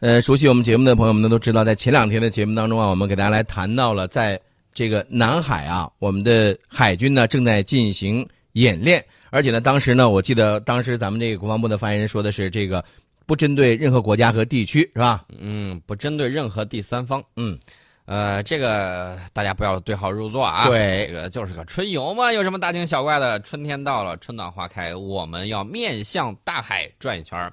呃，熟悉我们节目的朋友们呢，都知道，在前两天的节目当中啊，我们给大家来谈到了，在这个南海啊，我们的海军呢正在进行演练，而且呢，当时呢，我记得当时咱们这个国防部的发言人说的是，这个不针对任何国家和地区，是吧？嗯，不针对任何第三方。嗯，呃，这个大家不要对号入座啊。对这个就是个春游嘛，有什么大惊小怪的？春天到了，春暖花开，我们要面向大海转一圈儿。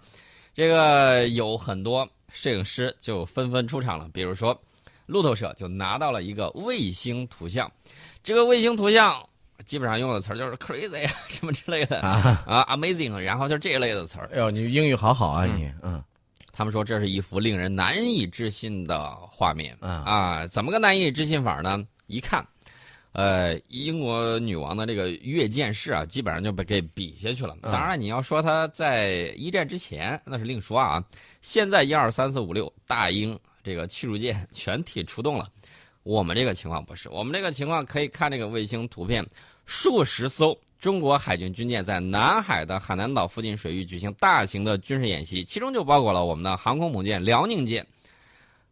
这个有很多摄影师就纷纷出场了，比如说路透社就拿到了一个卫星图像，这个卫星图像基本上用的词儿就是 crazy 啊什么之类的啊，啊，amazing，然后就这一类的词儿。哎呦，你英语好好啊，你，嗯他们说这是一幅令人难以置信的画面啊啊！怎么个难以置信法呢？一看，呃，英国女王的这个阅舰式啊，基本上就被给比下去了。嗯当然，你要说她在一战之前，那是另说啊。现在一二三四五六大英这个驱逐舰 全体出动了，我们这个情况不是，我们这个情况可以看这个卫星图片，数十艘中国海军军舰在南海的海南岛附近水域举行大型的军事演习，其中就包括了我们的航空母舰辽宁舰。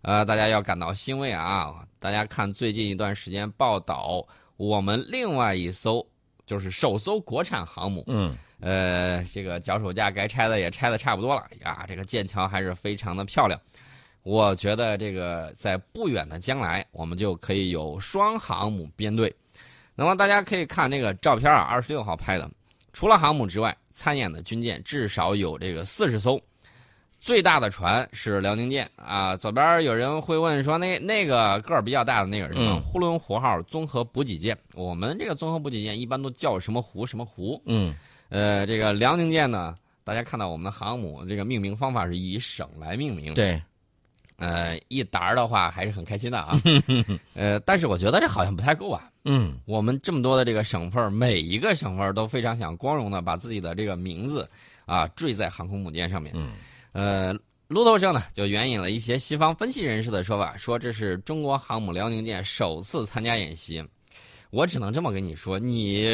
呃，大家要感到欣慰啊！大家看最近一段时间报道，我们另外一艘就是首艘国产航母，嗯呃，这个脚手架该拆的也拆的差不多了呀，这个舰桥还是非常的漂亮。我觉得这个在不远的将来，我们就可以有双航母编队。那么大家可以看这个照片啊，二十六号拍的，除了航母之外，参演的军舰至少有这个四十艘。最大的船是辽宁舰啊，左边有人会问说那那个个儿比较大的那个是什么？嗯呼伦湖号综合补给舰。我们这个综合补给舰一般都叫什么湖什么湖。嗯呃，这个辽宁舰呢，大家看到我们的航母这个命名方法是以省来命名。对，呃，一沓儿的话还是很开心的啊。呃，但是我觉得这好像不太够啊。嗯我们这么多的这个省份，每一个省份都非常想光荣的把自己的这个名字啊缀在航空母舰上面。嗯呃，路透社呢就援引了一些西方分析人士的说法，说这是中国航母辽宁舰首次参加演习。我只能这么跟你说，你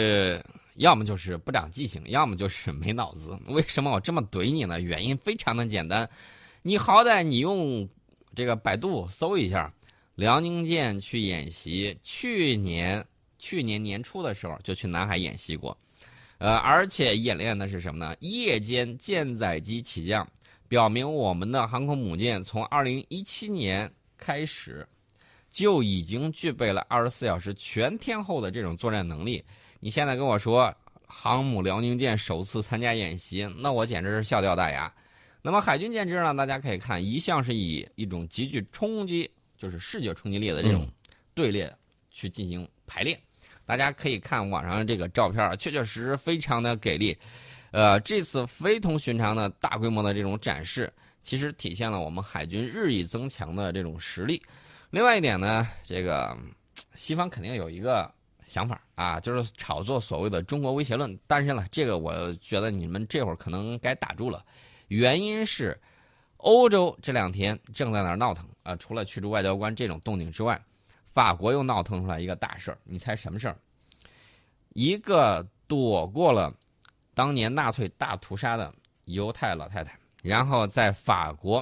要么就是不长记性，要么就是没脑子。为什么我这么怼你呢？原因非常的简单，你好歹你用这个百度搜一下，辽宁舰去演习，去年去年年初的时候就去南海演习过，呃，而且演练的是什么呢？夜间舰载机起降。表明我们的航空母舰从二零一七年开始就已经具备了二十四小时全天候的这种作战能力。你现在跟我说航母辽宁舰首次参加演习，那我简直是笑掉大牙。那么海军舰只呢，大家可以看，一向是以一种极具冲击，就是视觉冲击力的这种嗯队列去进行排列。大家可以看网上的这个照片，确确实实非常的给力。呃，这次非同寻常的大规模的这种展示，其实体现了我们海军日益增强的这种实力。另外一点呢，这个西方肯定有一个想法啊，就是炒作所谓的中国威胁论。但是呢，这个我觉得你们这会儿可能该打住了，原因是欧洲这两天正在那闹腾啊、除了驱逐外交官这种动静之外，法国又闹腾出来一个大事儿，你猜什么事儿？一个躲过了当年纳粹大屠杀的犹太老太太，然后在法国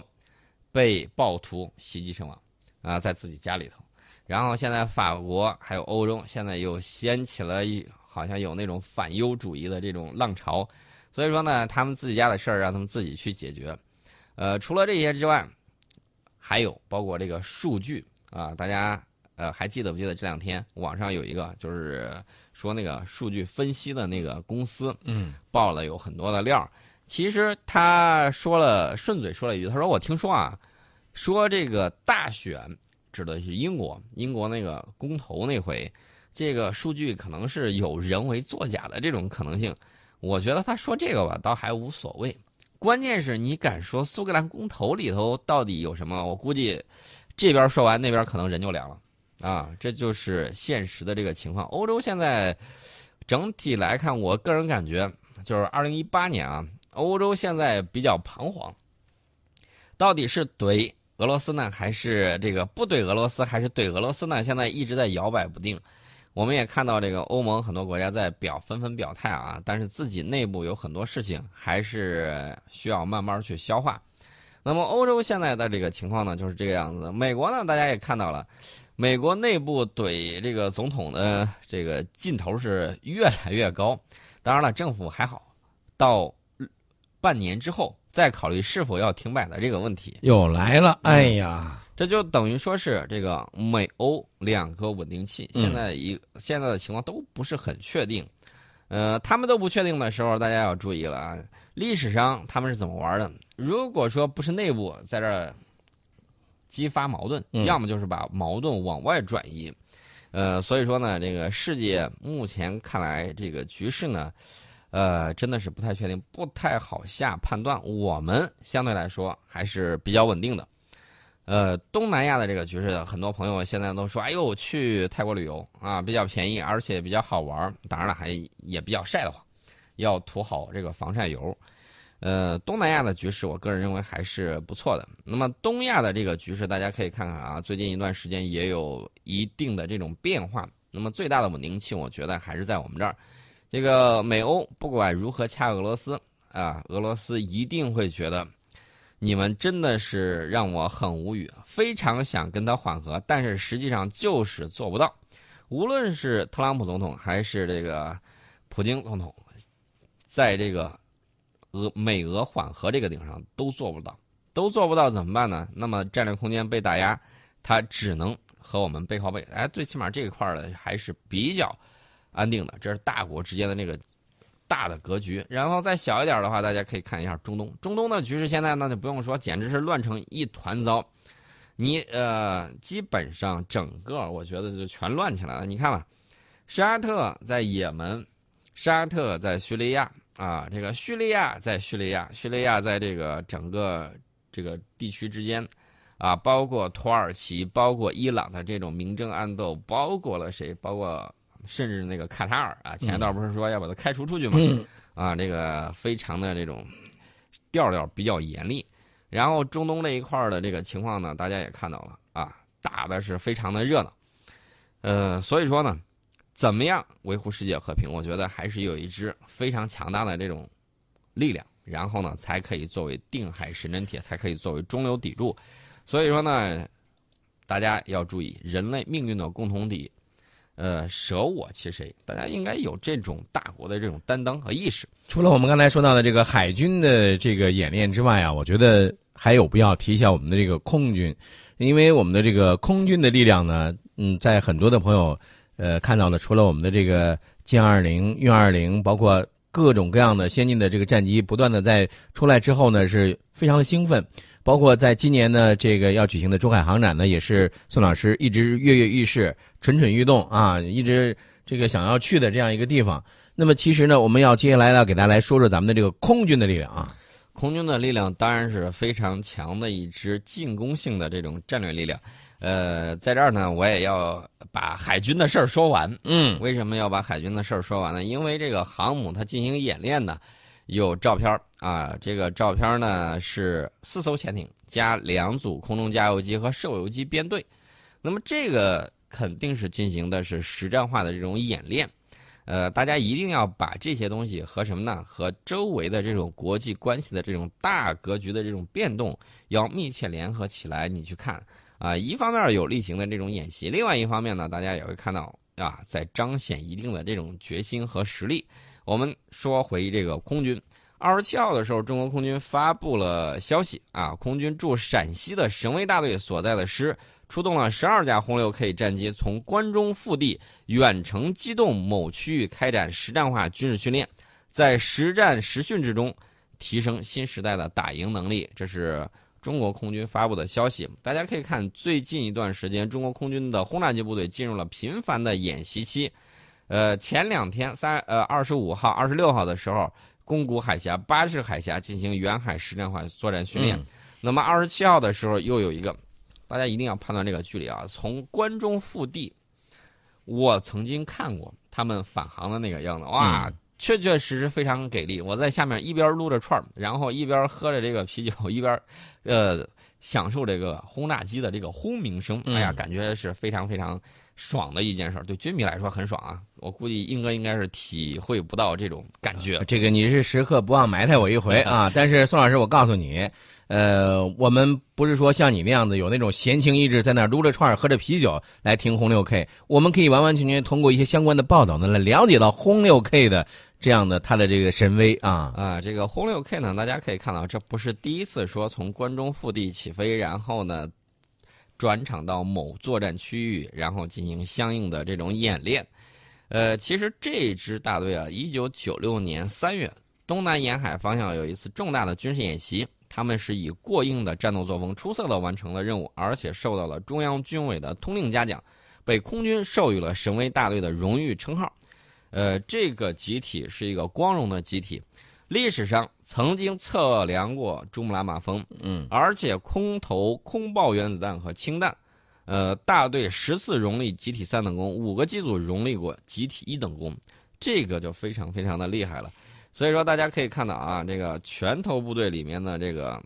被暴徒袭击身亡，啊、在自己家里头，然后现在法国还有欧洲现在又掀起了一好像有那种反犹主义的这种浪潮，所以说呢，他们自己家的事儿让他们自己去解决。呃，除了这些之外，还有包括这个数据啊，大家呃还记得不记得这两天网上有一个就是说那个数据分析的那个公司，嗯爆了有很多的料。其实他说了顺嘴说了一句，他说我听说啊，说这个大选指的是英国，英国那个公投那回，这个数据可能是有人为作假的这种可能性。我觉得他说这个吧，倒还无所谓。关键是你敢说苏格兰公投里头到底有什么？我估计这边说完，那边可能人就凉了啊！这就是现实的这个情况。欧洲现在整体来看，我个人感觉就是二零一八年啊，欧洲现在比较彷徨，到底是怼俄罗斯呢，还是这个不怼俄罗斯，还是怼俄罗斯呢？现在一直在摇摆不定。我们也看到这个欧盟很多国家在表纷纷表态啊，但是自己内部有很多事情还是需要慢慢去消化。那么欧洲现在的这个情况呢，就是这个样子。美国呢，大家也看到了，美国内部怼这个总统的这个劲头是越来越高。当然了，政府还好，到半年之后再考虑是否要停摆的这个问题。又来了，哎呀，这就等于说是这个美欧两个稳定器，嗯现在一现在的情况都不是很确定。呃，他们都不确定的时候，大家要注意了啊！历史上他们是怎么玩的？如果说不是内部在这儿激发矛盾，嗯要么就是把矛盾往外转移。呃，所以说呢，这个世界目前看来这个局势呢，呃，真的是不太确定，不太好下判断。我们相对来说还是比较稳定的。呃，东南亚的这个局势，很多朋友现在都说，哎呦，去泰国旅游啊，比较便宜，而且比较好玩儿。当然了，还也比较晒得慌，要涂好这个防晒油。呃，东南亚的局势，我个人认为还是不错的。那么东亚的这个局势，大家可以看看啊，最近一段时间也有一定的这种变化。那么最大的稳定器，我觉得还是在我们这儿。这个美欧不管如何掐俄罗斯啊，俄罗斯一定会觉得你们真的是让我很无语，非常想跟他缓和，但是实际上就是做不到。无论是特朗普总统还是这个普京总统，在这个俄美俄缓和这个顶上都做不到，都做不到怎么办呢？那么战略空间被打压，他只能和我们背靠背。哎，最起码这一块儿呢还是比较安定的，这是大国之间的那个大的格局。然后再小一点的话，大家可以看一下中东，中东的局势现在呢就不用说，简直是乱成一团糟。你呃，基本上整个我觉得就全乱起来了。你看吧，沙特在也门，沙特在叙利亚啊，这个叙利亚在叙利亚，叙利亚在这个整个这个地区之间啊，包括土耳其，包括伊朗的这种明争暗斗，包括了谁？包括甚至那个卡塔尔啊，前一段不是说要把它开除出去吗？嗯啊，这个非常的这种调调比较严厉。然后中东这一块的这个情况呢，大家也看到了啊，打的是非常的热闹。呃，所以说呢，怎么样维护世界和平？我觉得还是有一支非常强大的这种力量，然后呢，才可以作为定海神针铁，才可以作为中流砥柱。所以说呢，大家要注意人类命运的共同体。呃，舍我其谁？大家应该有这种大国的这种担当和意识。除了我们刚才说到的这个海军的这个演练之外啊，我觉得还有必要提一下我们的这个空军，因为我们的这个空军的力量呢，嗯，在很多的朋友呃看到了，除了我们的这个歼二零、运二零，包括各种各样的先进的这个战机不断的在出来之后呢，是非常的兴奋。包括在今年呢，这个要举行的珠海航展呢，也是宋老师一直跃跃欲试、蠢蠢欲动啊，一直这个想要去的这样一个地方。那么其实呢，我们要接下来要给大家来说说咱们的这个空军的力量啊。空军的力量当然是非常强的一支进攻性的这种战略力量。呃，在这儿呢，我也要把海军的事儿说完。嗯为什么要把海军的事儿说完呢？因为这个航母它进行演练呢，有照片儿啊，这个照片儿呢是四艘潜艇加两组空中加油机和受油机编队，那么这个肯定是进行的是实战化的这种演练。呃，大家一定要把这些东西和什么呢？和周围的这种国际关系的这种大格局的这种变动要密切联合起来。你去看啊，一方面有例行的这种演习，另外一方面呢，大家也会看到啊，在彰显一定的这种决心和实力。我们说回这个空军，二十七号的时候，中国空军发布了消息啊，空军驻陕西的神威大队所在的师。出动了十二架轰六 K 战机，从关中腹地远程机动某区域开展实战化军事训练，在实战实训之中提升新时代的打赢能力。这是中国空军发布的消息。大家可以看，最近一段时间，中国空军的轰炸机部队进入了频繁的演习期。呃，前两天三呃二十五号、二十六号的时候，宫古海峡、巴士海峡进行远海实战化作战训练。那么二十七号的时候，又有一个。大家一定要判断这个距离啊！从关中腹地，我曾经看过他们返航的那个样子，哇，确确实实非常给力。我在下面一边撸着串儿，然后一边喝着这个啤酒，一边呃享受这个轰炸机的这个轰鸣声。哎呀，嗯感觉是非常非常爽的一件事儿，对军迷来说很爽啊！我估计英哥应该是体会不到这种感觉。这个你是时刻不忘埋汰我一回 啊！但是宋老师，我告诉你，呃，我们不是说像你那样子有那种闲情逸致在那儿撸着串儿喝着啤酒来听轰六 K，我们可以完完全全通过一些相关的报道呢来了解到轰六 K 的这样的它的这个神威啊。啊，这个轰六 K 呢，大家可以看到，这不是第一次说从关中腹地起飞，然后呢转场到某作战区域，然后进行相应的这种演练。呃，其实这支大队啊，一九九六年三月，东南沿海方向有一次重大的军事演习，他们是以过硬的战斗作风，出色的完成了任务，而且受到了中央军委的通令嘉奖，被空军授予了神威大队的荣誉称号。呃，这个集体是一个光荣的集体，历史上曾经测量过珠穆朗玛峰，嗯，而且空投空爆原子弹和氢弹。呃，大队十次荣立集体三等功，五个机组荣立过集体一等功，这个就非常非常的厉害了。所以说，大家可以看到啊，这个拳头部队里面的这个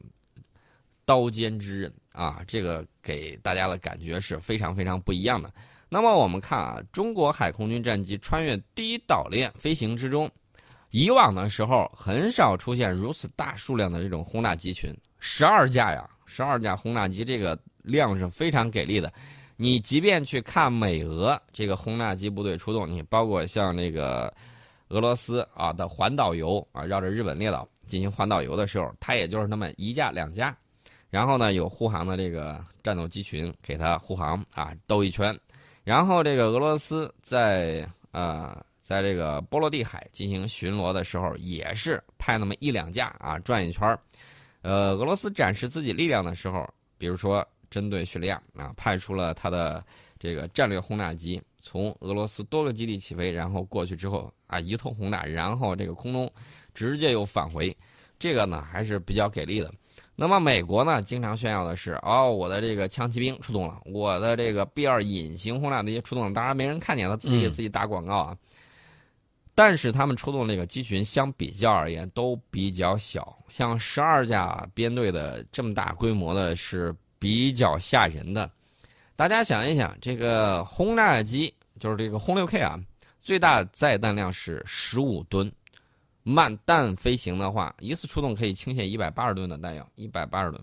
刀尖之刃啊，这个给大家的感觉是非常非常不一样的。那么我们看啊，中国海空军战机穿越第一岛链飞行之中，以往的时候很少出现如此大数量的这种轰炸机群，十二架呀，十二架轰炸机，这个量是非常给力的。你即便去看美俄这个轰炸机部队出动，你包括像那个俄罗斯啊的环岛游啊，绕着日本列岛进行环岛游的时候，它也就是那么一架两架，然后呢有护航的这个战斗机群给它护航啊兜一圈，然后这个俄罗斯在呃在这个波罗的海进行巡逻的时候，也是派那么一两架啊转一圈，呃俄罗斯展示自己力量的时候，比如说。针对叙利亚啊，派出了他的这个战略轰炸机，从俄罗斯多个基地起飞，然后过去之后啊，一通轰炸，然后这个空中直接又返回，这个呢还是比较给力的。那么美国呢，经常炫耀的是哦，我的这个枪骑兵出动了，我的这个 B 二隐形轰炸机出动了，当然没人看见，他自己给自己打广告啊。但是他们出动这个机群相比较而言都比较小，像十二架编队的这么大规模的是。比较吓人的，大家想一想，这个轰炸机就是这个轰六 K 啊，最大载弹量是十五吨，慢弹飞行的话，一次出动可以倾泻一百八十吨的弹药，一百八十吨，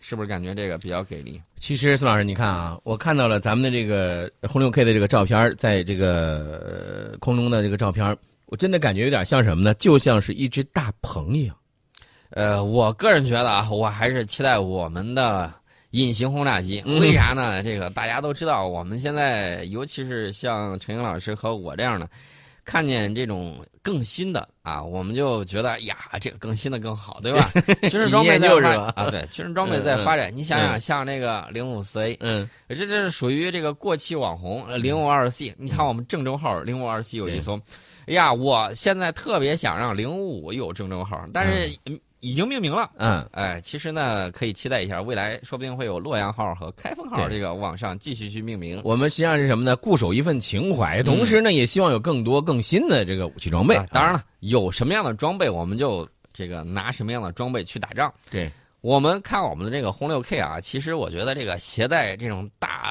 是不是感觉这个比较给力？其实孙老师，你看啊，我看到了咱们的这个轰六 K 的这个照片，在这个空中的这个照片，我真的感觉有点像什么呢？就像是一只大鹏一样。呃，我个人觉得啊，我还是期待我们的隐形轰炸机。为啥呢？这个大家都知道，我们现在尤其是像陈英老师和我这样的，看见这种更新的啊，我们就觉得呀，这个更新的更好，对吧？军事装备在啊，对，军事装备在发展。你想想，像那个零五四 A，嗯，这这是属于这个过气网红零五二 C。你看我们郑州号零五二 C 有一艘，哎呀，我现在特别想让零五五有郑州号，但是。已经命名了，嗯，哎，其实呢，可以期待一下，未来说不定会有洛阳号和开封号这个往上继续去命名。我们实际上是什么呢？固守一份情怀，同时呢，也希望有更多更新的这个武器装备。当然了，有什么样的装备，我们就这个拿什么样的装备去打仗。对。我们看我们的这个轰六 K 啊，其实我觉得这个携带这种大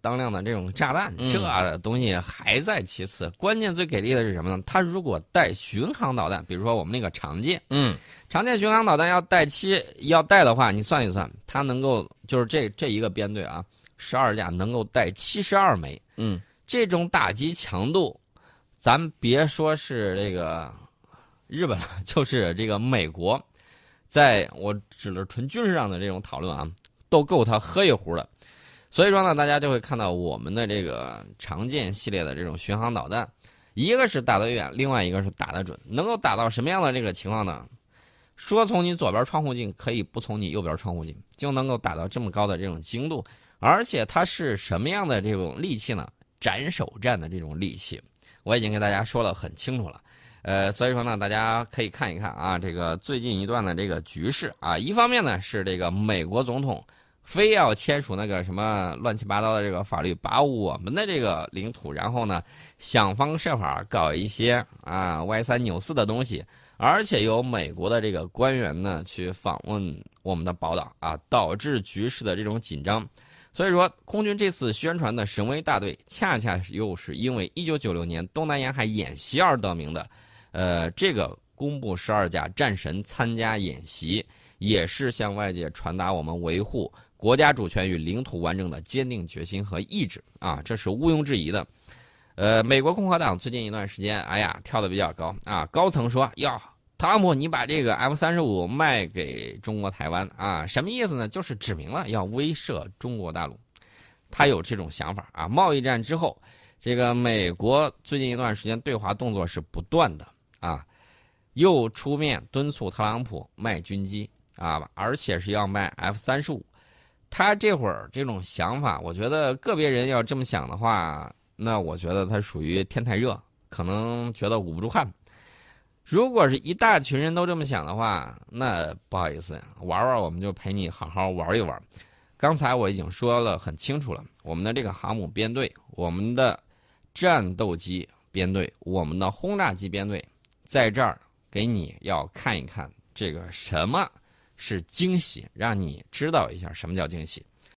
当量的这种炸弹，这东西还在其次，关键最给力的是什么呢？它如果带巡航导弹，比如说我们那个长剑，嗯，长剑巡航导弹要带七要带的话，你算一算，它能够就是这这一个编队啊，十二架能够带七十二枚，嗯，这种打击强度，咱别说是这个日本了，就是这个美国。在我指的纯军事上的这种讨论啊，都够他喝一壶的。所以说呢，大家就会看到我们的这个常见系列的这种巡航导弹，一个是打得远，另外一个是打得准。能够打到什么样的这个情况呢？说从你左边窗户进可以不从你右边窗户进，就能够打到这么高的这种精度。而且它是什么样的这种利器呢？斩首战的这种利器，我已经给大家说的很清楚了。呃，所以说呢，大家可以看一看啊，这个最近一段的这个局势啊，一方面呢是这个美国总统非要签署那个什么乱七八糟的这个法律，把我们的这个领土，然后呢想方设法搞一些啊歪三扭四的东西，而且有美国的这个官员呢去访问我们的宝岛啊，导致局势的这种紧张。所以说，空军这次宣传的神威大队，恰恰又是因为一九九六年东南沿海演习而得名的。呃，这个公布十二架战神参加演习，也是向外界传达我们维护国家主权与领土完整的坚定决心和意志啊，这是毋庸置疑的。呃，美国共和党最近一段时间，哎呀，跳的比较高啊，高层说要特朗普，你把这个 F 三十五卖给中国台湾啊，什么意思呢？就是指明了要威慑中国大陆，他有这种想法啊。贸易战之后，这个美国最近一段时间对华动作是不断的啊，又出面敦促特朗普卖军机啊，而且是要卖 F 三十五。他这会儿这种想法，我觉得个别人要这么想的话，那我觉得他属于天太热，可能觉得捂不住汗。如果是一大群人都这么想的话，那不好意思，玩玩我们就陪你好好玩一玩。刚才我已经说了很清楚了，我们的这个航母编队、我们的战斗机编队、我们的轰炸机编队，在这儿给你要看一看这个什么是惊喜，让你知道一下什么叫惊喜。